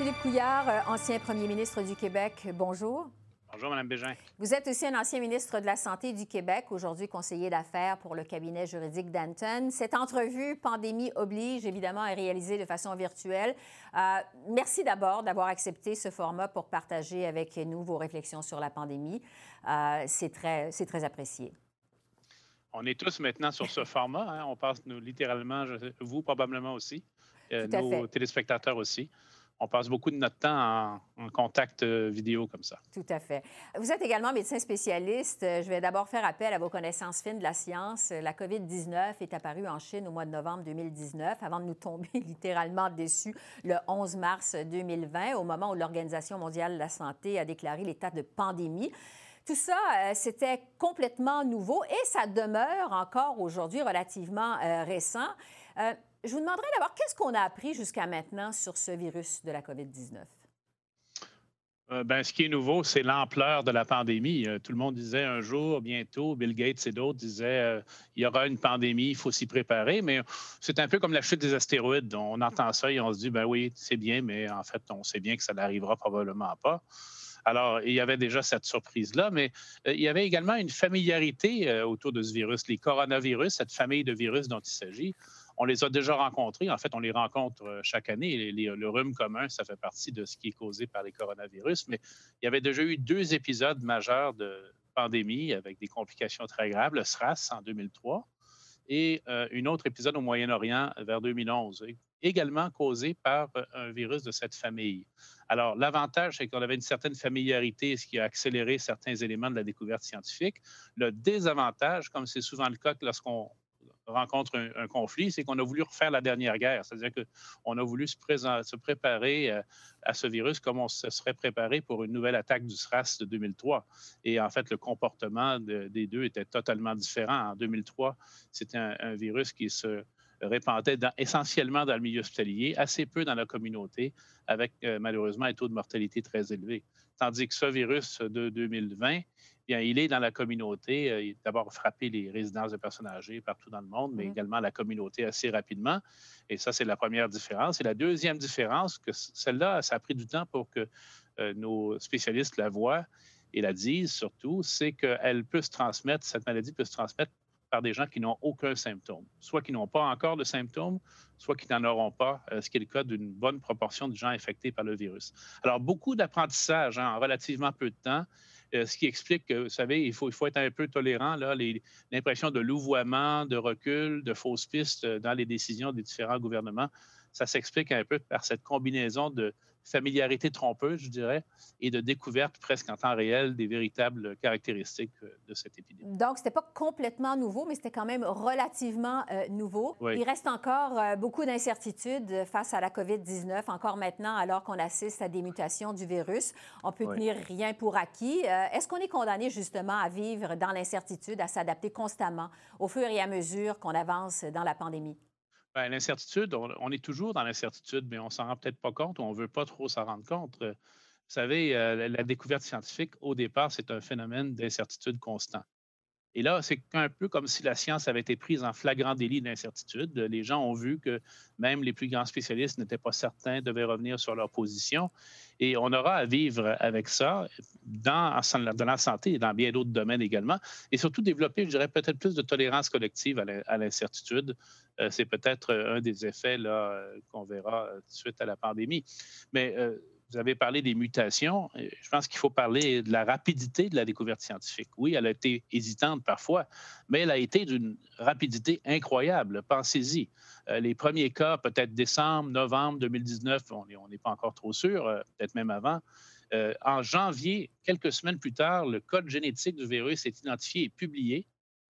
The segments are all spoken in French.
Philippe Couillard, euh, ancien premier ministre du Québec, bonjour. Bonjour, Mme Bégin. Vous êtes aussi un ancien ministre de la Santé du Québec, aujourd'hui conseiller d'affaires pour le cabinet juridique d'Anton. Cette entrevue, pandémie oblige, évidemment, est réalisée de façon virtuelle. Euh, merci d'abord d'avoir accepté ce format pour partager avec nous vos réflexions sur la pandémie. Euh, c'est très, très apprécié. On est tous maintenant sur ce format. Hein. On passe nous, littéralement, vous probablement aussi, euh, nos téléspectateurs aussi on passe beaucoup de notre temps en, contact euh, vidéo comme ça. Tout à fait. Vous êtes également médecin spécialiste. Je vais d'abord faire appel à vos connaissances fines de la science. La COVID-19 est apparue en Chine au mois de novembre 2019, avant de nous tomber littéralement dessus le 11 mars 2020, au moment où l'Organisation mondiale de la santé a déclaré l'état de pandémie. Tout ça, euh, c'était complètement nouveau et ça demeure encore aujourd'hui relativement euh, récent. Je vous demanderais d'abord, qu'est-ce qu'on a appris jusqu'à maintenant sur ce virus de la COVID-19? Euh, ben, ce qui est nouveau, c'est l'ampleur de la pandémie. Euh, tout le monde disait un jour, bientôt, Bill Gates et d'autres disaient euh, il y aura une pandémie, il faut s'y préparer. Mais c'est un peu comme la chute des astéroïdes. On entend ça et on se dit ben oui, c'est bien, mais en fait, on sait bien que ça n'arrivera probablement pas. Alors, il y avait déjà cette surprise-là, mais il y avait également une familiarité autour de ce virus, les coronavirus, cette famille de virus dont il s'agit on les a déjà rencontrés. En fait, on les rencontre euh, chaque année. le rhume commun, ça fait partie de ce qui est causé par les coronavirus. Mais il y avait déjà eu deux épisodes majeurs de pandémie avec des complications très graves, le SRAS en 2003 et euh, un autre épisode au Moyen-Orient vers 2011, également causé par euh, un virus de cette famille. Alors, l'avantage, c'est qu'on avait une certaine familiarité, ce qui a accéléré certains éléments de la découverte scientifique. Le désavantage, comme c'est souvent le cas lorsqu'on rencontre un, conflit, c'est qu'on a voulu refaire la dernière guerre. C'est-à-dire qu'on a voulu se, préparer euh, à ce virus comme on se serait préparé pour une nouvelle attaque du SRAS de 2003. Et en fait, le comportement des deux était totalement différent. En 2003, c'était un, virus qui se répandait essentiellement dans le milieu hospitalier, assez peu dans la communauté, avec euh, malheureusement un taux de mortalité très élevé. Tandis que ce virus de 2020, il est dans la communauté. Euh, il a d'abord frappé les résidences de personnes âgées partout dans le monde, mais mmh également la communauté assez rapidement. Et ça, c'est la première différence. Et la deuxième différence, que celle-là, ça a pris du temps pour que euh, nos spécialistes la voient et la disent surtout, c'est qu'elle peut se transmettre, cette maladie peut se transmettre par des gens qui n'ont aucun symptôme, soit qui n'ont pas encore de symptômes, soit qui n'en auront pas, euh, ce qui est le cas d'une bonne proportion de gens infectés par le virus. Alors, beaucoup d'apprentissage hein, en relativement peu de temps. Euh, ce qui explique que, vous savez, il faut, il faut être un peu tolérant. L'impression de louvoiement, de recul, de fausses pistes euh, dans les décisions des différents gouvernements, ça s'explique un peu par cette combinaison de familiarité trompeuse, je dirais, et de découverte presque en temps réel des véritables caractéristiques euh, de cette épidémie. Donc, ce n'était pas complètement nouveau, mais c'était quand même relativement euh, nouveau. Il reste encore euh, beaucoup d'incertitudes face à la COVID-19, encore maintenant, alors qu'on assiste à des mutations du virus. On peut tenir rien pour acquis. Est-ce qu'on est condamné justement à vivre dans l'incertitude, à s'adapter constamment au fur et à mesure qu'on avance dans la pandémie? Bien, l'incertitude, on, est toujours dans l'incertitude, mais on s'en rend peut-être pas compte ou on veut pas trop s'en rendre compte. Euh, vous savez, euh, la découverte scientifique, au départ, c'est un phénomène d'incertitude constant. Et là, c'est un peu comme si la science avait été prise en flagrant délit d'incertitude. Les gens ont vu que même les plus grands spécialistes n'étaient pas certains, devaient revenir sur leur position. Et on aura à vivre avec ça dans, la santé et dans bien d'autres domaines également. Et surtout développer, je dirais, peut-être plus de tolérance collective à l'incertitude. Euh, c'est peut-être un des effets qu'on verra suite à la pandémie. Mais euh, vous avez parlé des mutations. Je pense qu'il faut parler de la rapidité de la découverte scientifique. Oui, elle a été hésitante parfois, mais elle a été d'une rapidité incroyable. Pensez-y. Euh, les premiers cas, peut-être décembre, novembre 2019, on n'est pas encore trop sûr, euh, peut-être même avant. Euh, en janvier, quelques semaines plus tard, le code génétique du virus est identifié et publié,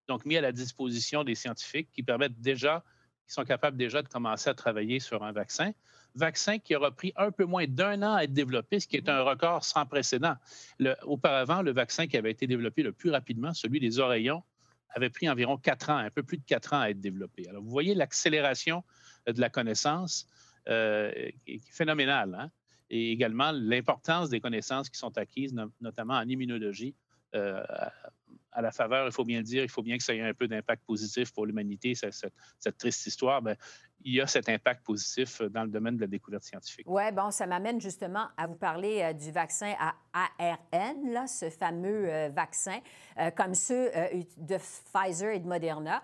donc mis à la disposition des scientifiques qui permettent déjà, qui sont capables déjà de commencer à travailler sur un vaccin vaccin qui aura pris un peu moins d'un an à être développé, ce qui est un record sans précédent. auparavant, le vaccin qui avait été développé le plus rapidement, celui des oreillons, avait pris environ quatre ans, un peu plus de quatre ans à être développé. Alors, vous voyez l'accélération euh, de la connaissance euh, qui est phénoménale, hein? et également l'importance des connaissances qui sont acquises, notamment en immunologie, à la faveur, il faut bien le dire, il faut bien que ça ait un peu d'impact positif pour l'humanité, cette, triste histoire. Bien, il y a cet impact positif dans le domaine de la découverte scientifique. Oui, bon, ça m'amène justement à vous parler euh, du vaccin à ARN, là, ce fameux euh, vaccin, euh, comme ceux de Pfizer et de Moderna.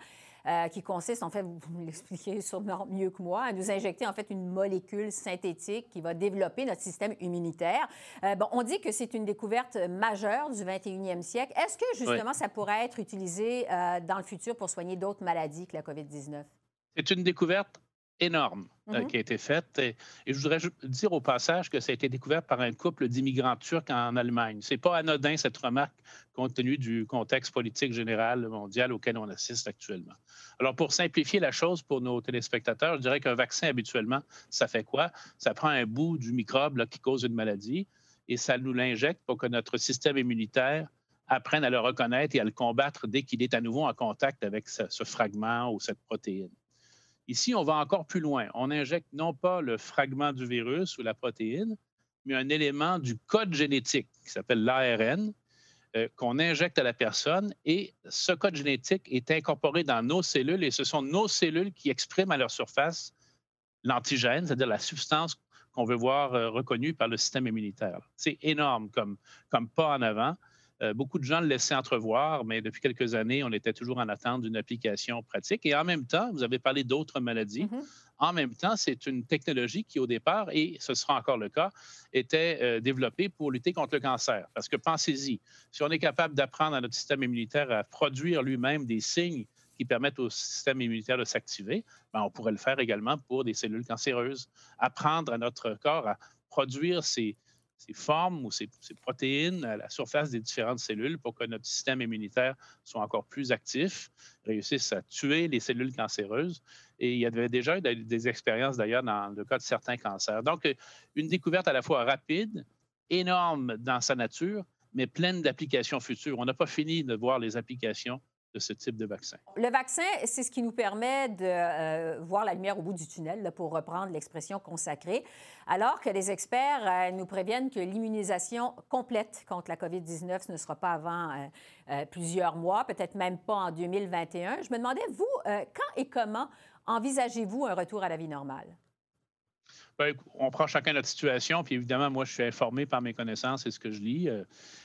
Qui consiste, en fait, vous l'expliquez sûrement mieux que moi, à nous injecter en fait une molécule synthétique qui va développer notre système immunitaire. bon, on dit que c'est une découverte majeure du 21e siècle. Est-ce que justement ça pourrait être utilisé dans le futur pour soigner d'autres maladies que la COVID-19? C'est une découverte énorme euh, mm-hmm. qui a été faite. Et, je voudrais dire au passage que ça a été découvert par un couple d'immigrants turcs en Allemagne. Ce n'est pas anodin, cette remarque, compte tenu du contexte politique général mondial auquel on assiste actuellement. Alors, pour simplifier la chose pour nos téléspectateurs, je dirais qu'un vaccin, habituellement, ça fait quoi? Ça prend un bout du microbe qui cause une maladie et ça nous l'injecte pour que notre système immunitaire apprenne à le reconnaître et à le combattre dès qu'il est à nouveau en contact avec ce fragment ou cette protéine. Ici, on va encore plus loin. On injecte non pas le fragment du virus ou la protéine, mais un élément du code génétique qui s'appelle l'ARN, euh, qu'on injecte à la personne et ce code génétique est incorporé dans nos cellules et ce sont nos cellules qui expriment à leur surface l'antigène, c'est-à-dire la substance qu'on veut voir euh, reconnue par le système immunitaire. C'est énorme comme, comme pas en avant. Euh, beaucoup de gens le laissaient entrevoir, mais depuis quelques années, on était toujours en attente d'une application pratique. Et en même temps, vous avez parlé d'autres maladies. Mm-hmm. En même temps, c'est une technologie qui, au départ, et ce sera encore le cas, était euh, développée pour lutter contre le cancer. Parce que pensez-y, si on est capable d'apprendre à notre système immunitaire à produire lui-même des signes qui permettent au système immunitaire de s'activer, ben, on pourrait le faire également pour des cellules cancéreuses. Apprendre à notre corps à produire ces, ces formes ou ces, protéines à la surface des différentes cellules pour que notre système immunitaire soit encore plus actif, réussisse à tuer les cellules cancéreuses. Et il y avait déjà des, des expériences d'ailleurs dans le cas de certains cancers. Donc, une découverte à la fois rapide, énorme dans sa nature, mais pleine d'applications futures. On n'a pas fini de voir les applications ce type de vaccin. Le vaccin, c'est ce qui nous permet de euh, voir la lumière au bout du tunnel, pour reprendre l'expression consacrée, alors que les experts euh, nous préviennent que l'immunisation complète contre la COVID-19 ne sera pas avant euh, plusieurs mois, peut-être même pas en 2021. Je me demandais, vous, quand et comment envisagez-vous un retour à la vie normale? On prend chacun notre situation, puis évidemment, moi, je suis informé par mes connaissances et ce que je lis. Euh,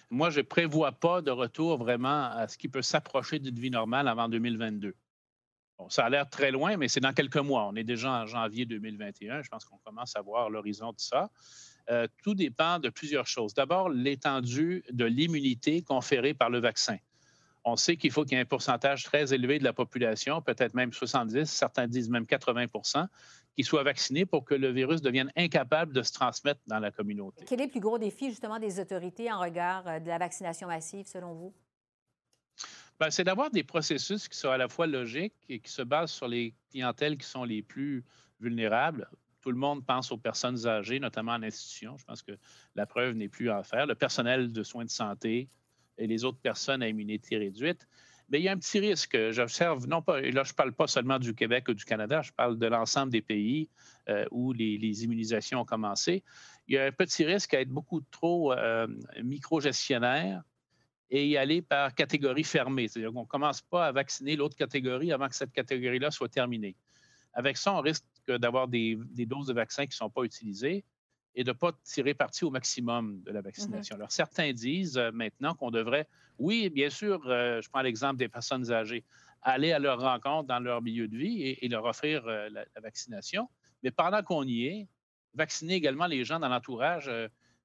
moi, je ne prévois pas de retour vraiment à ce qui peut s'approcher d'une vie normale avant 2022. Bon, ça a l'air très loin, mais c'est dans quelques mois. On est déjà en janvier 2021. Je pense qu'on commence à voir l'horizon de ça. Euh, tout dépend de plusieurs choses. D'abord, l'étendue de l'immunité conférée par le vaccin. On sait qu'il faut qu'il y ait un pourcentage très élevé de la population, peut-être même 70, certains disent même 80 qui soient vaccinés pour que le virus devienne incapable de se transmettre dans la communauté. Quel est le plus gros défi justement des autorités en regard euh, de la vaccination massive selon vous? Ben, c'est d'avoir des processus qui sont à la fois logiques et qui se basent sur les clientèles qui sont les plus vulnérables. Tout le monde pense aux personnes âgées, notamment en institution. Je pense que la preuve n'est plus à faire. Le personnel de soins de santé et les autres personnes à immunité réduite. Mais il y a un petit risque. J'observe, non pas, et là, je ne parle pas seulement du Québec ou du Canada, je parle de l'ensemble des pays euh, où les, immunisations ont commencé. Il y a un petit risque à être beaucoup trop euh, micro-gestionnaire et y aller par catégorie fermée. C'est-à-dire qu'on ne commence pas à vacciner l'autre catégorie avant que cette catégorie-là soit terminée. Avec ça, on risque d'avoir des, des, doses de vaccins qui ne sont pas utilisées et de ne pas tirer parti au maximum de la vaccination. Mm-hmm. Alors, certains disent euh, maintenant qu'on devrait, oui, bien sûr, euh, je prends l'exemple des personnes âgées, aller à leur rencontre dans leur milieu de vie et, leur offrir euh, la, vaccination. Mais pendant qu'on y est, vacciner également les gens dans l'entourage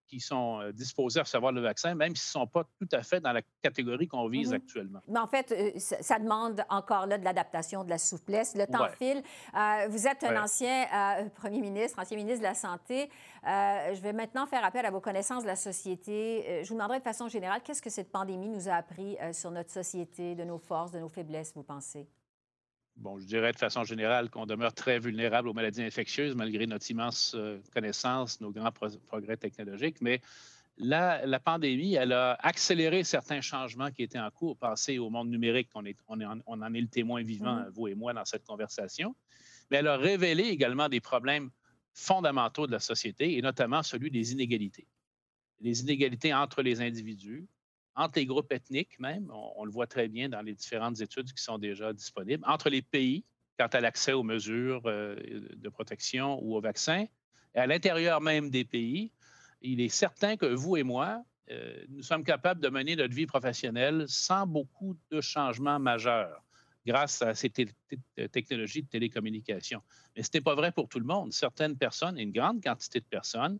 qui sont euh, disposés à recevoir le vaccin, même s'ils ne sont pas tout à fait dans la catégorie qu'on vise mhm. actuellement. Mais en fait, euh, ça demande encore là de l'adaptation, de la souplesse. Le temps file. Euh, vous êtes un ancien premier ministre, ancien ministre de la Santé. je vais maintenant faire appel à vos connaissances de la société. je vous demanderai de façon générale, qu'est-ce que cette pandémie nous a appris sur notre société, de nos forces, de nos faiblesses, vous pensez? Bon, je dirais de façon générale qu'on demeure très vulnérable aux maladies infectieuses malgré notre immense euh, connaissance, nos grands progrès technologiques. Mais la, la, pandémie, elle a accéléré certains changements qui étaient en cours. Passer au monde numérique, on, est, on, est on en est le témoin vivant, mm-hmm. vous et moi, dans cette conversation. Mais elle a révélé également des problèmes fondamentaux de la société, et notamment celui des inégalités. Les inégalités entre les individus, entre les groupes ethniques même, on, le voit très bien dans les différentes études qui sont déjà disponibles, entre les pays quant à l'accès aux mesures euh, de protection ou aux vaccins, et à l'intérieur même des pays, il est certain que vous et moi, euh, nous sommes capables de mener notre vie professionnelle sans beaucoup de changements majeurs grâce à ces technologies de télécommunication. Mais ce n'est pas vrai pour tout le monde. Certaines personnes, une grande quantité de personnes,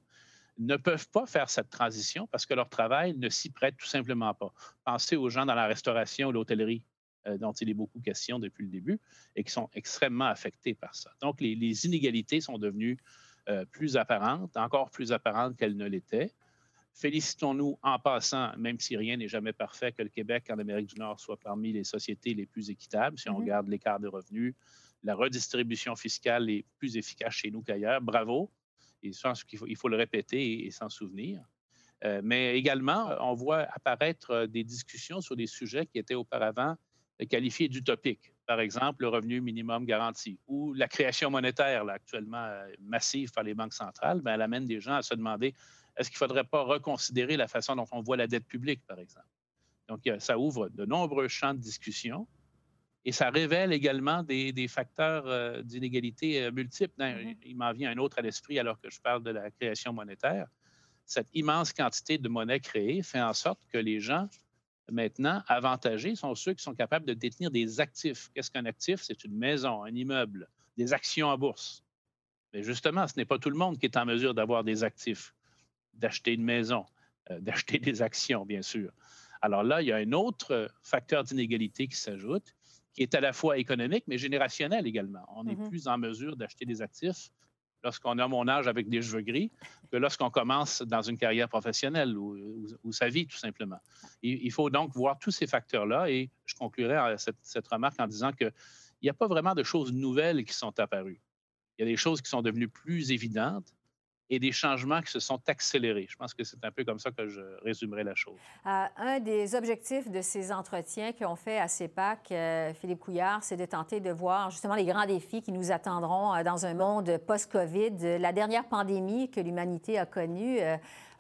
ne peuvent pas faire cette transition parce que leur travail ne s'y prête tout simplement pas. Pensez aux gens dans la restauration ou l'hôtellerie, euh, dont il est beaucoup question depuis le début, et qui sont extrêmement affectés par ça. Donc, les, inégalités sont devenues euh, plus apparentes, encore plus apparentes qu'elles ne l'étaient. Félicitons-nous en passant, même si rien n'est jamais parfait, que le Québec en Amérique du Nord soit parmi les sociétés les plus équitables, si on mm-hmm. regarde l'écart de revenus, la redistribution fiscale est plus efficace chez nous qu'ailleurs. Bravo. Il faut le répéter et, s'en souvenir. Euh, mais également, on voit apparaître euh, des discussions sur des sujets qui étaient auparavant qualifiés d'utopiques. Par exemple, le revenu minimum garanti ou la création monétaire, actuellement euh, massive par les banques centrales, bien, elle amène des gens à se demander est-ce qu'il ne faudrait pas reconsidérer la façon dont on voit la dette publique, par exemple? Donc, ça ouvre de nombreux champs de discussion et ça révèle également des, facteurs euh, d'inégalité euh, multiples. Mm-hmm. Il m'en vient un autre à l'esprit alors que je parle de la création monétaire. Cette immense quantité de monnaie créée fait en sorte que les gens, maintenant, avantagés, sont ceux qui sont capables de détenir des actifs. Qu'est-ce qu'un actif? C'est une maison, un immeuble, des actions en bourse. Mais justement, ce n'est pas tout le monde qui est en mesure d'avoir des actifs d'acheter une maison, euh, d'acheter des actions, bien sûr. Alors là, il y a un autre facteur d'inégalité qui s'ajoute, qui est à la fois économique, mais générationnel également. On n'est mm-hmm. plus en mesure d'acheter des actifs lorsqu'on a mon âge avec des cheveux gris que lorsqu'on commence dans une carrière professionnelle ou, sa vie, tout simplement. Il, faut donc voir tous ces facteurs-là et je conclurai cette, cette remarque en disant qu'il n'y a pas vraiment de choses nouvelles qui sont apparues. Il y a des choses qui sont devenues plus évidentes, et des changements qui se sont accélérés. Je pense que c'est un peu comme ça que je résumerai la chose. Euh, un des objectifs de ces entretiens qu'on fait à CEPAC, euh, Philippe Couillard, c'est de tenter de voir justement les grands défis qui nous attendront euh, dans un monde post-COVID. La dernière pandémie que l'humanité a connue,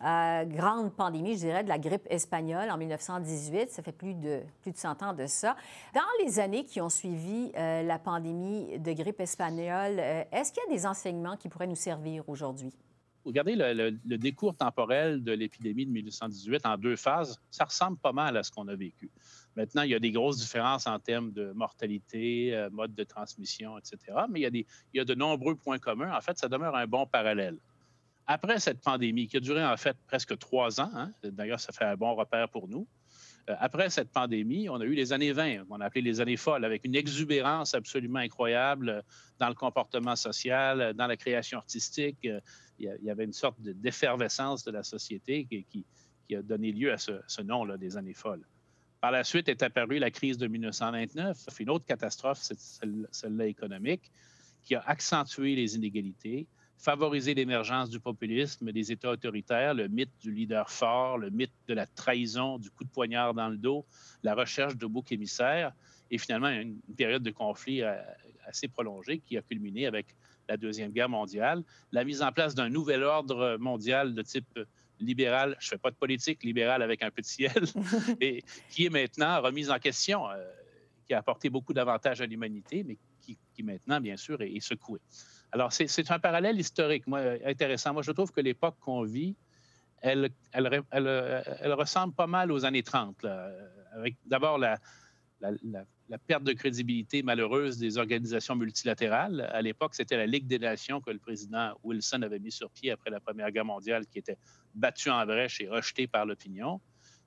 grande pandémie, je dirais, de la grippe espagnole en 1918. Ça fait plus de, plus de 100 ans de ça. Dans les années qui ont suivi la pandémie de grippe espagnole, est-ce qu'il y a des enseignements qui pourraient nous servir aujourd'hui? Regardez le, décours temporel de l'épidémie de 1818 en deux phases, ça ressemble pas mal à ce qu'on a vécu. Maintenant, il y a des grosses différences en termes de mortalité, euh, mode de transmission, etc. Mais il y, a de nombreux points communs. En fait, ça demeure un bon parallèle. Après cette pandémie, qui a duré en fait presque trois ans, hein, d'ailleurs, ça fait un bon repère pour nous, euh, après cette pandémie, on a eu les années 20, on a appelé les années folles, avec une exubérance absolument incroyable dans le comportement social, dans la création artistique. Il y avait une sorte d'effervescence de la société qui, a donné lieu à ce, nom-là des années folles. Par la suite est apparue la crise de 1929, une autre catastrophe, celle-là économique, qui a accentué les inégalités, favoriser l'émergence du populisme, des États autoritaires, le mythe du leader fort, le mythe de la trahison, du coup de poignard dans le dos, la recherche de boucs émissaires, et finalement une, période de conflit euh, assez prolongée qui a culminé avec la Deuxième Guerre mondiale, la mise en place d'un nouvel ordre mondial de type libéral, je ne fais pas de politique libérale avec un petit ciel, et qui est maintenant remise en question, euh, qui a apporté beaucoup d'avantages à l'humanité, mais qui, maintenant, bien sûr, est, est secouée. Alors, c'est un parallèle historique, moi, intéressant. Moi, je trouve que l'époque qu'on vit, elle, elle, elle, ressemble pas mal aux années 30, avec d'abord la, la, perte de crédibilité malheureuse des organisations multilatérales. À l'époque, c'était la Ligue des Nations que le président Wilson avait mis sur pied après la Première Guerre mondiale, qui était battue en brèche et rejetée par l'opinion.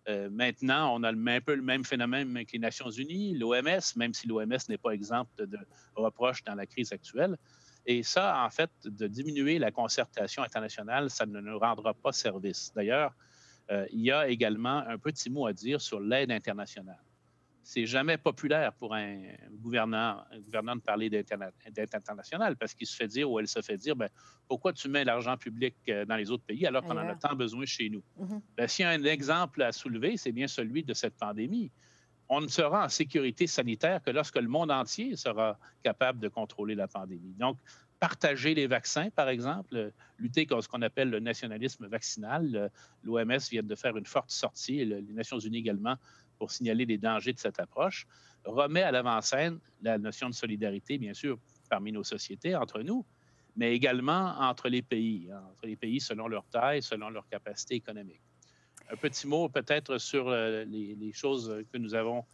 Euh, maintenant, on a un peu le même phénomène avec les Nations Unies, l'OMS, même si l'OMS n'est pas exempte de reproches dans la crise actuelle. Et ça, en fait, de diminuer la concertation internationale, ça ne nous rendra pas service. D'ailleurs, euh, il y a également un petit mot à dire sur l'aide internationale. C'est jamais populaire pour un gouvernant, un gouvernant de parler d'aide internationale parce qu'il se fait dire ou elle se fait dire ben, pourquoi tu mets l'argent public euh, dans les autres pays alors qu'on en a tant besoin chez nous? Ben, s'il y a un exemple à soulever, c'est bien celui de cette pandémie on ne sera en sécurité sanitaire que lorsque le monde entier sera capable de contrôler la pandémie. Donc, partager les vaccins, par exemple, lutter contre ce qu'on appelle le nationalisme vaccinal. L'OMS vient de faire une forte sortie, les Nations unies également, pour signaler les dangers de cette approche, remet à l'avant-scène la notion de solidarité, bien sûr, parmi nos sociétés, entre nous, mais également entre les pays, hein, entre les pays selon leur taille, selon leur capacité économique. Un petit mot peut-être sur euh, les, choses que nous avons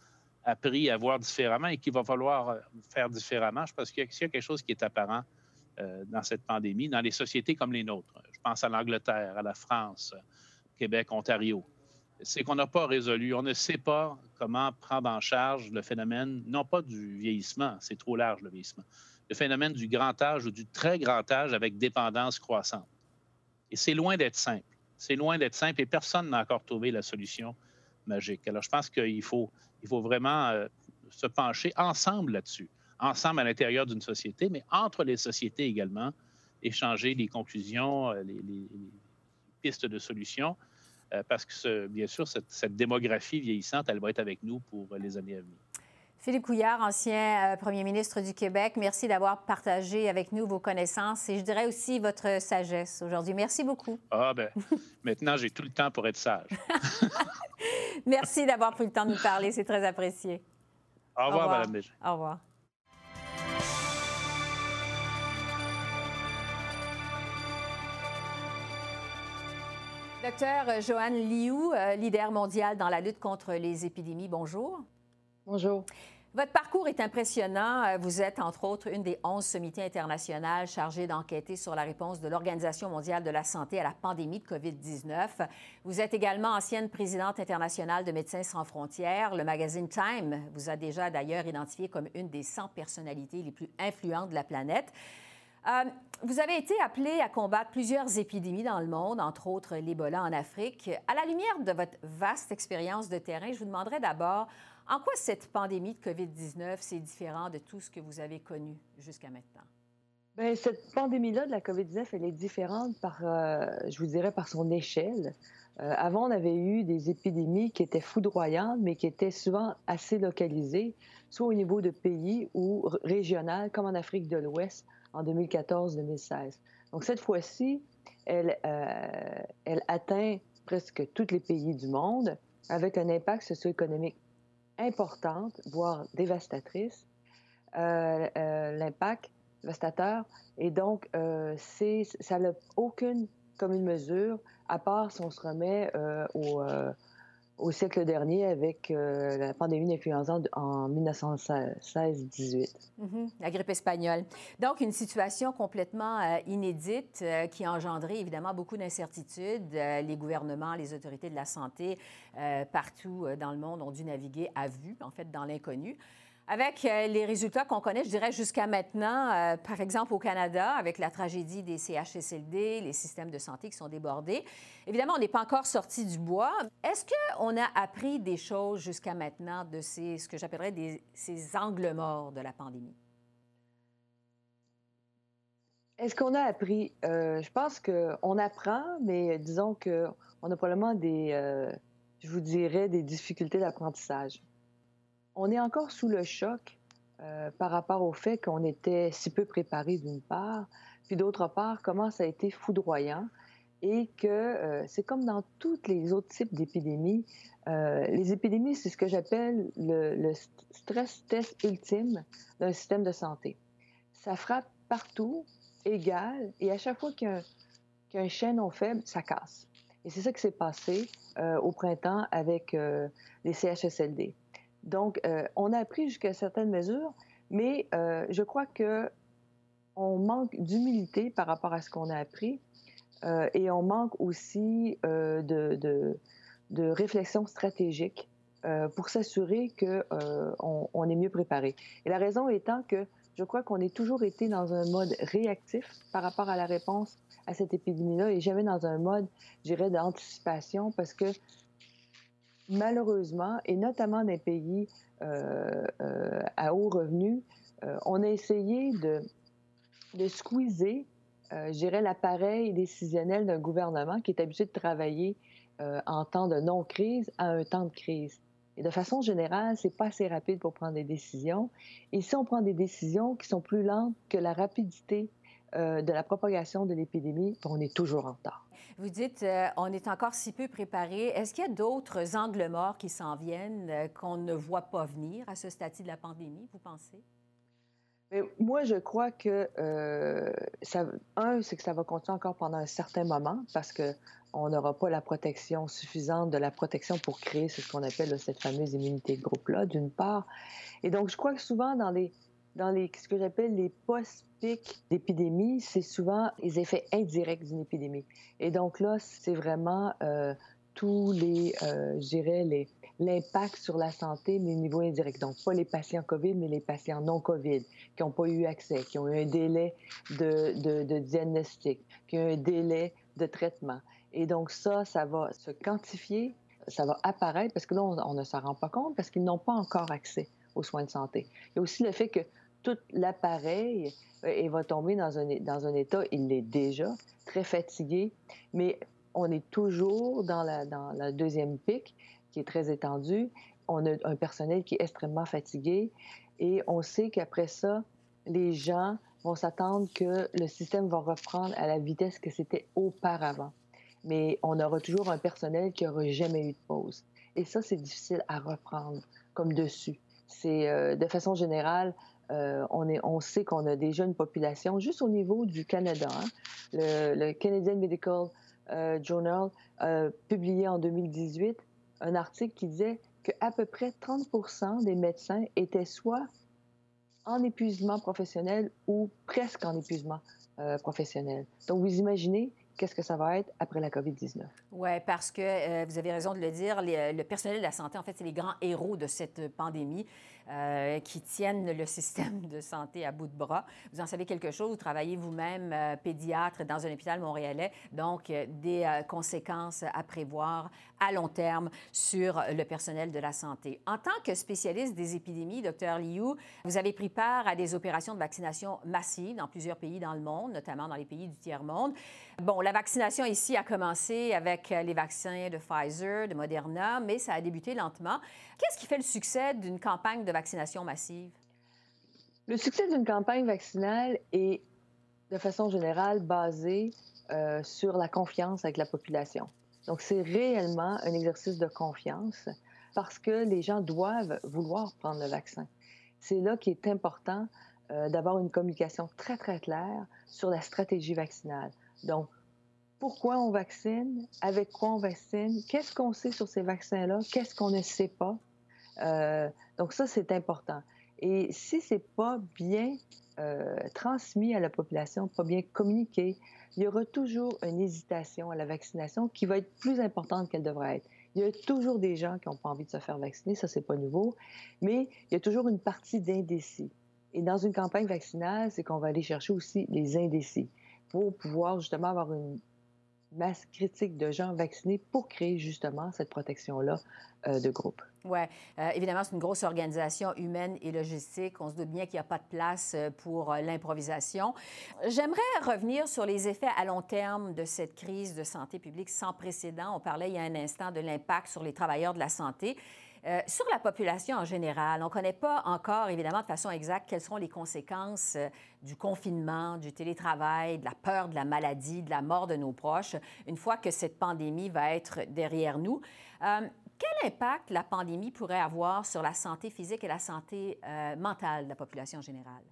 appris à voir différemment et qu'il va falloir euh, faire différemment. Je pense qu'il y a quelque chose qui est apparent euh, dans cette pandémie, dans les sociétés comme les nôtres. Je pense à l'Angleterre, à la France, Québec, Ontario. C'est qu'on n'a pas résolu, on ne sait pas comment prendre en charge le phénomène, non pas du vieillissement, c'est trop large le vieillissement, le phénomène du grand âge ou du très grand âge avec dépendance croissante. Et c'est loin d'être simple. C'est loin d'être simple et personne n'a encore trouvé la solution magique. Alors, je pense qu'il faut, il faut vraiment euh, se pencher ensemble là-dessus, ensemble à l'intérieur d'une société, mais entre les sociétés également, échanger les conclusions, euh, les, pistes de solutions, euh, parce que, bien sûr, cette, cette démographie vieillissante, elle va être avec nous pour les années à venir. Philippe Couillard, ancien euh, premier ministre du Québec, merci d'avoir partagé avec nous vos connaissances et je dirais aussi votre sagesse aujourd'hui. Merci beaucoup. Ah ben, maintenant j'ai tout le temps pour être sage. merci d'avoir pris le temps de nous parler, c'est très apprécié. Au revoir, Mme Bégin. Au revoir. Docteur Joanne Liu, euh, leader mondial dans la lutte contre les épidémies, bonjour. Bonjour. Votre parcours est impressionnant. Euh, vous êtes, entre autres, une des 11 sommités internationales chargées d'enquêter sur la réponse de l'Organisation mondiale de la santé à la pandémie de COVID-19. Vous êtes également ancienne présidente internationale de Médecins sans frontières. Le magazine Time vous a déjà d'ailleurs identifié comme une des 100 personnalités les plus influentes de la planète. Euh, vous avez été appelée à combattre plusieurs épidémies dans le monde, entre autres l'Ebola en Afrique. À la lumière de votre vaste expérience de terrain, je vous demanderais d'abord en quoi cette pandémie de COVID-19, c'est différent de tout ce que vous avez connu jusqu'à maintenant? Bien, cette pandémie-là de la COVID-19, elle est différente par, euh, je vous dirais, par son échelle. Euh, avant, on avait eu des épidémies qui étaient foudroyantes, mais qui étaient souvent assez localisées, soit au niveau de pays ou régional, comme en Afrique de l'Ouest en 2014-2016. Donc, cette fois-ci, elle, euh, elle atteint presque tous les pays du monde avec un impact socio-économique importante, voire dévastatrice, euh, euh, l'impact dévastateur. Et donc, ça n'a aucune commune mesure, à part si on se remet au, au, siècle dernier avec la pandémie d'influenza en 1916-18. Mm-hmm. la grippe espagnole. Donc, une situation complètement inédite qui a engendré évidemment beaucoup d'incertitudes. les gouvernements, les autorités de la santé euh, partout euh, dans le monde ont dû naviguer à vue, en fait, dans l'inconnu. Avec euh, les résultats qu'on connaît, je dirais jusqu'à maintenant, par exemple au Canada, avec la tragédie des CHSLD, les systèmes de santé qui sont débordés. Évidemment, on n'est pas encore sorti du bois. Est-ce qu'on a appris des choses jusqu'à maintenant de ces, ce que j'appellerais ces angles morts de la pandémie? Est-ce qu'on a appris? je pense qu'on apprend, mais disons qu'on a probablement des, je vous dirais, des difficultés d'apprentissage. On est encore sous le choc euh, par rapport au fait qu'on était si peu préparé d'une part, puis d'autre part, comment ça a été foudroyant et que euh, c'est comme dans tous les autres types d'épidémies. Euh, les épidémies, c'est ce que j'appelle le, stress test ultime d'un système de santé. Ça frappe partout, égal, et à chaque fois qu'il y a un, un chaînon faible, ça casse. Et c'est ça qui s'est passé au printemps avec les CHSLD. Donc, euh, on a appris jusqu'à certaines mesures, mais je crois que on manque d'humilité par rapport à ce qu'on a appris et on manque aussi de, réflexion stratégique pour s'assurer qu'on on est mieux préparé. Et la raison étant que je crois qu'on a toujours été dans un mode réactif par rapport à la réponse à cette épidémie-là et jamais dans un mode, je dirais, d'anticipation parce que malheureusement, et notamment dans les pays euh, euh, à haut revenu, euh, on a essayé de, de squeezer, je l'appareil décisionnel d'un gouvernement qui est habitué de travailler en temps de non-crise à un temps de crise. Et de façon générale, c'est pas assez rapide pour prendre des décisions. Et si on prend des décisions qui sont plus lentes que la rapidité euh, de la propagation de l'épidémie, on est toujours en retard. Vous dites, euh, on est encore si peu préparé. Est-ce qu'il y a d'autres angles morts qui s'en viennent euh, qu'on ne voit pas venir à ce stade de la pandémie, vous pensez? Mais moi, je crois que, ça, un, c'est que ça va continuer encore pendant un certain moment parce qu'on n'aura pas la protection suffisante de la protection pour créer ce qu'on appelle cette fameuse immunité de groupe-là, d'une part. Et donc, je crois que souvent, dans les, dans ce que j'appelle les post-pics d'épidémie, c'est souvent les effets indirects d'une épidémie. Et donc là, c'est vraiment euh, tous les, euh, je dirais, l'impact sur la santé, mais au niveau indirect. Donc, pas les patients COVID, mais les patients non COVID, qui n'ont pas eu accès, qui ont eu un délai de, de, de diagnostic, qui ont eu un délai de traitement. Et donc, ça, ça va se quantifier, ça va apparaître, parce que là, on, on ne s'en rend pas compte, parce qu'ils n'ont pas encore accès aux soins de santé. Il y a aussi le fait que tout l'appareil euh, va tomber dans un, dans un état, il l'est déjà, très fatigué, mais on est toujours dans la, dans la deuxième pic qui est très étendue. On a un personnel qui est extrêmement fatigué et on sait qu'après ça, les gens vont s'attendre que le système va reprendre à la vitesse que c'était auparavant. Mais on aura toujours un personnel qui n'aura jamais eu de pause. Et ça, c'est difficile à reprendre comme dessus. C'est euh, de façon générale, euh, on, est, on sait qu'on a déjà une population, juste au niveau du Canada. Hein. Le, Canadian Medical euh, Journal a publié en 2018 un article qui disait qu'à peu près 30% des médecins étaient soit en épuisement professionnel ou presque en épuisement euh, professionnel. Donc, vous imaginez qu'est-ce que ça va être après la COVID-19. Oui, parce que vous avez raison de le dire, le personnel de la santé, en fait, c'est les grands héros de cette pandémie. Euh, qui tiennent le système de santé à bout de bras. Vous en savez quelque chose, vous travaillez vous-même euh, pédiatre dans un hôpital montréalais, donc euh, des conséquences à prévoir à long terme sur le personnel de la santé. En tant que spécialiste des épidémies, docteur Liu, vous avez pris part à des opérations de vaccination massives dans plusieurs pays dans le monde, notamment dans les pays du tiers-monde. Bon, la vaccination ici a commencé avec les vaccins de Pfizer, de Moderna, mais ça a débuté lentement. Qu'est-ce qui fait le succès d'une campagne de vaccination massive? Le succès d'une campagne vaccinale est, de façon générale, basé euh, sur la confiance avec la population. Donc, c'est réellement un exercice de confiance parce que les gens doivent vouloir prendre le vaccin. C'est là qu'il est important euh, d'avoir une communication très, très claire sur la stratégie vaccinale. Donc, pourquoi on vaccine, avec quoi on vaccine, qu'est-ce qu'on sait sur ces vaccins-là, qu'est-ce qu'on ne sait pas? Euh, donc ça, c'est important. Et si c'est pas bien euh, transmis à la population, pas bien communiqué, il y aura toujours une hésitation à la vaccination qui va être plus importante qu'elle devrait être. Il y a toujours des gens qui n'ont pas envie de se faire vacciner, ça c'est pas nouveau, mais il y a toujours une partie d'indécis. Et dans une campagne vaccinale, c'est qu'on va aller chercher aussi les indécis pour pouvoir justement avoir une masse critique de gens vaccinés pour créer justement cette protection-là euh, de groupe. Oui, euh, évidemment, c'est une grosse organisation humaine et logistique. On se doute bien qu'il n'y a pas de place euh, pour l'improvisation. J'aimerais revenir sur les effets à long terme de cette crise de santé publique sans précédent. On parlait il y a un instant de l'impact sur les travailleurs de la santé. Euh, sur la population en général, on ne connaît pas encore, évidemment, de façon exacte quelles seront les conséquences euh, du confinement, du télétravail, de la peur de la maladie, de la mort de nos proches, une fois que cette pandémie va être derrière nous. Euh, quel impact la pandémie pourrait avoir sur la santé physique et la santé mentale de la population en général?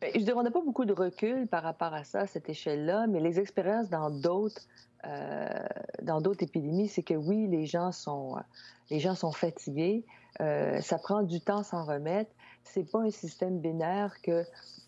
Bien, je dirais, on n'a pas beaucoup de recul par rapport à ça, à cette échelle-là, mais les expériences dans d'autres euh, dans d'autres épidémies, c'est que oui, les gens sont, les gens sont fatigués. Euh, ça prend du temps s'en remettre. C'est pas un système binaire que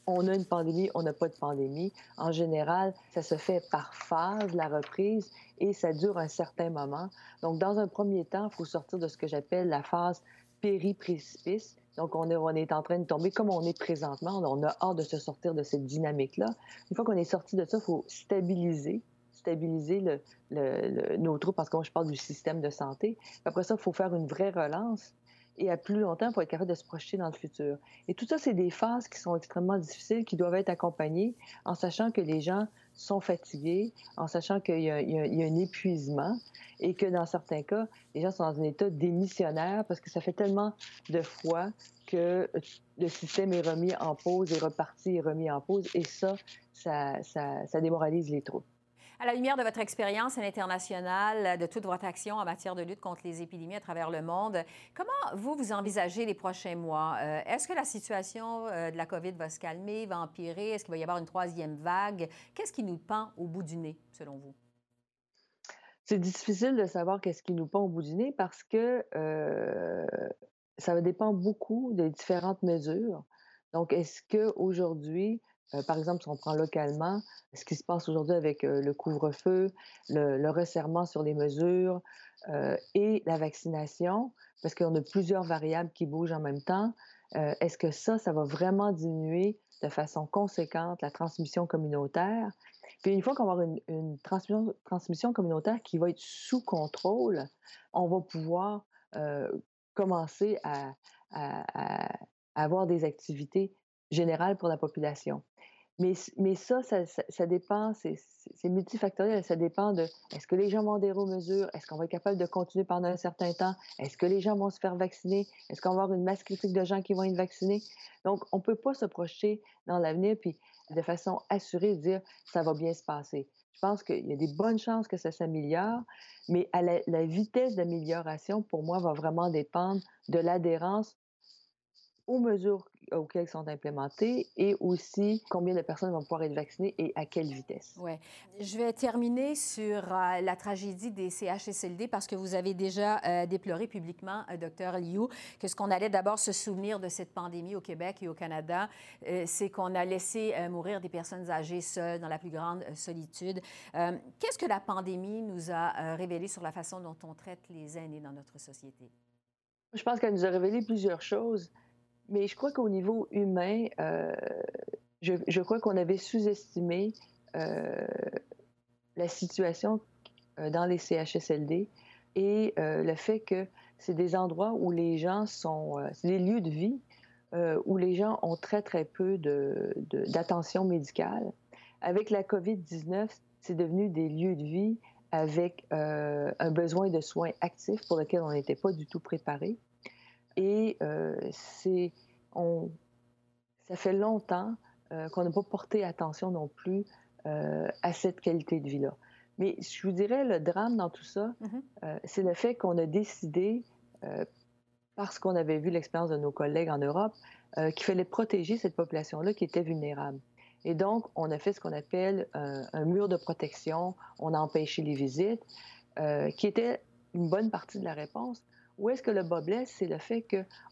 on a une pandémie, on n'a pas de pandémie. En général, ça se fait par phase, la reprise, et ça dure un certain moment. Donc, dans un premier temps, il faut sortir de ce que j'appelle la phase péri-précipice. Donc, on est, en train de tomber comme on est présentement. On a hâte de se sortir de cette dynamique-là. Une fois qu'on est sorti de ça, il faut stabiliser stabiliser nos troupes, parce que moi, je parle du système de santé. Après ça, il faut faire une vraie relance. Et à plus longtemps, il faut être capable de se projeter dans le futur. Et tout ça, c'est des phases qui sont extrêmement difficiles, qui doivent être accompagnées en sachant que les gens sont fatigués, en sachant qu'il y, a un épuisement et que dans certains cas, les gens sont dans un état démissionnaire parce que ça fait tellement de fois que le système est remis en pause, est reparti, est remis en pause, et ça, ça, ça démoralise les troupes. À la lumière de votre expérience à l'international, de toute votre action en matière de lutte contre les épidémies à travers le monde, comment vous, vous envisagez les prochains mois? Euh, est-ce que la situation euh, de la COVID va se calmer, va empirer? Est-ce qu'il va y avoir une troisième vague? Qu'est-ce qui nous pend au bout du nez, selon vous? C'est difficile de savoir qu'est-ce qui nous pend au bout du nez parce que euh, ça dépend beaucoup des différentes mesures. Donc, est-ce qu'aujourd'hui, euh, par exemple, si on prend localement, ce qui se passe aujourd'hui avec euh, le couvre-feu, le, resserrement sur les mesures euh, et la vaccination, parce qu'on a plusieurs variables qui bougent en même temps, est-ce que ça, ça va vraiment diminuer de façon conséquente la transmission communautaire? Puis une fois qu'on va avoir une, transmission, communautaire qui va être sous contrôle, on va pouvoir commencer à, avoir des activités générales pour la population. Mais, ça, ça, dépend, c'est multifactoriel. Ça dépend de est-ce que les gens vont adhérer aux mesures? Est-ce qu'on va être capable de continuer pendant un certain temps? Est-ce que les gens vont se faire vacciner? Est-ce qu'on va avoir une masse critique de gens qui vont être vaccinés? Donc, on ne peut pas se projeter dans l'avenir puis de façon assurée dire ça va bien se passer. Je pense qu'il y a des bonnes chances que ça s'améliore, mais la vitesse d'amélioration, pour moi, va vraiment dépendre de l'adhérence aux mesures auxquelles sont implémentées et aussi combien de personnes vont pouvoir être vaccinées et à quelle vitesse. Oui. Je vais terminer sur euh, la tragédie des CHSLD parce que vous avez déjà euh, déploré publiquement, euh, docteur Liu, que ce qu'on allait d'abord se souvenir de cette pandémie au Québec et au Canada, c'est qu'on a laissé mourir des personnes âgées seules dans la plus grande solitude. Qu'est-ce que la pandémie nous a révélé sur la façon dont on traite les aînés dans notre société? Je pense qu'elle nous a révélé plusieurs choses. Mais je crois qu'au niveau humain, euh, je, crois qu'on avait sous-estimé euh, la situation euh, dans les CHSLD et le fait que c'est des endroits où les gens sont, c'est des lieux de vie où les gens ont très, très peu d'attention médicale. Avec la COVID-19, c'est devenu des lieux de vie avec un besoin de soins actifs pour lequel on n'était pas du tout préparé. Et euh, c'est, on, ça fait longtemps euh, qu'on n'a pas porté attention non plus euh, à cette qualité de vie-là. Mais je vous dirais, le drame dans tout ça, mm-hmm. c'est le fait qu'on a décidé, parce qu'on avait vu l'expérience de nos collègues en Europe, qu'il fallait protéger cette population-là qui était vulnérable. Et donc, on a fait ce qu'on appelle un, mur de protection, on a empêché les visites, qui était une bonne partie de la réponse. Où est-ce que le bas blesse? C'est le fait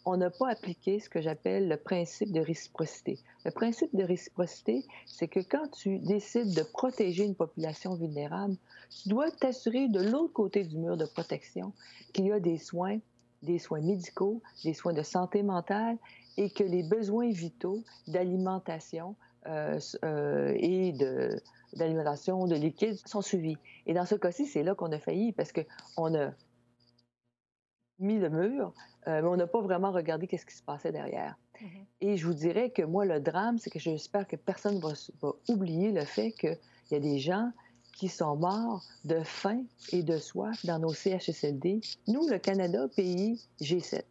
qu'on n'a pas appliqué ce que j'appelle le principe de réciprocité. Le principe de réciprocité, c'est que quand tu décides de protéger une population vulnérable, tu dois t'assurer de l'autre côté du mur de protection qu'il y a des soins, des soins médicaux, des soins de santé mentale et que les besoins vitaux d'alimentation euh, euh, et d'alimentation, de liquide sont suivis. Et dans ce cas-ci, c'est là qu'on a failli parce qu'on a mis le mur, euh, mais on n'a pas vraiment regardé qu'est-ce qui se passait derrière. Mm-hmm. Et je vous dirais que moi, le drame, c'est que j'espère que personne va, va oublier le fait qu'il y a des gens qui sont morts de faim et de soif dans nos CHSLD. Nous, le Canada, pays G7.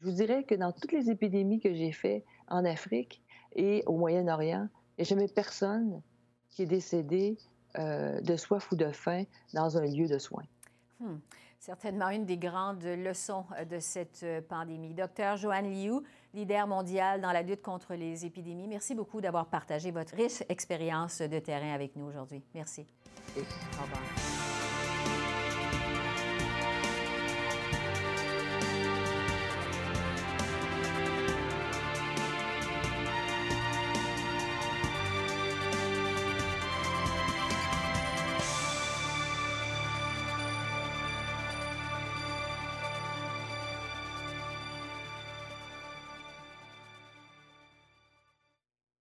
Je vous dirais que dans toutes les épidémies que j'ai faites en Afrique et au Moyen-Orient, il n'y a jamais personne qui est décédé euh, de soif ou de faim dans un lieu de soins. Hmm certainement une des grandes leçons euh, de cette euh, pandémie. Docteur Joanne Liu, leader mondial dans la lutte contre les épidémies, merci beaucoup d'avoir partagé votre riche expérience de terrain avec nous aujourd'hui. Merci. Au revoir.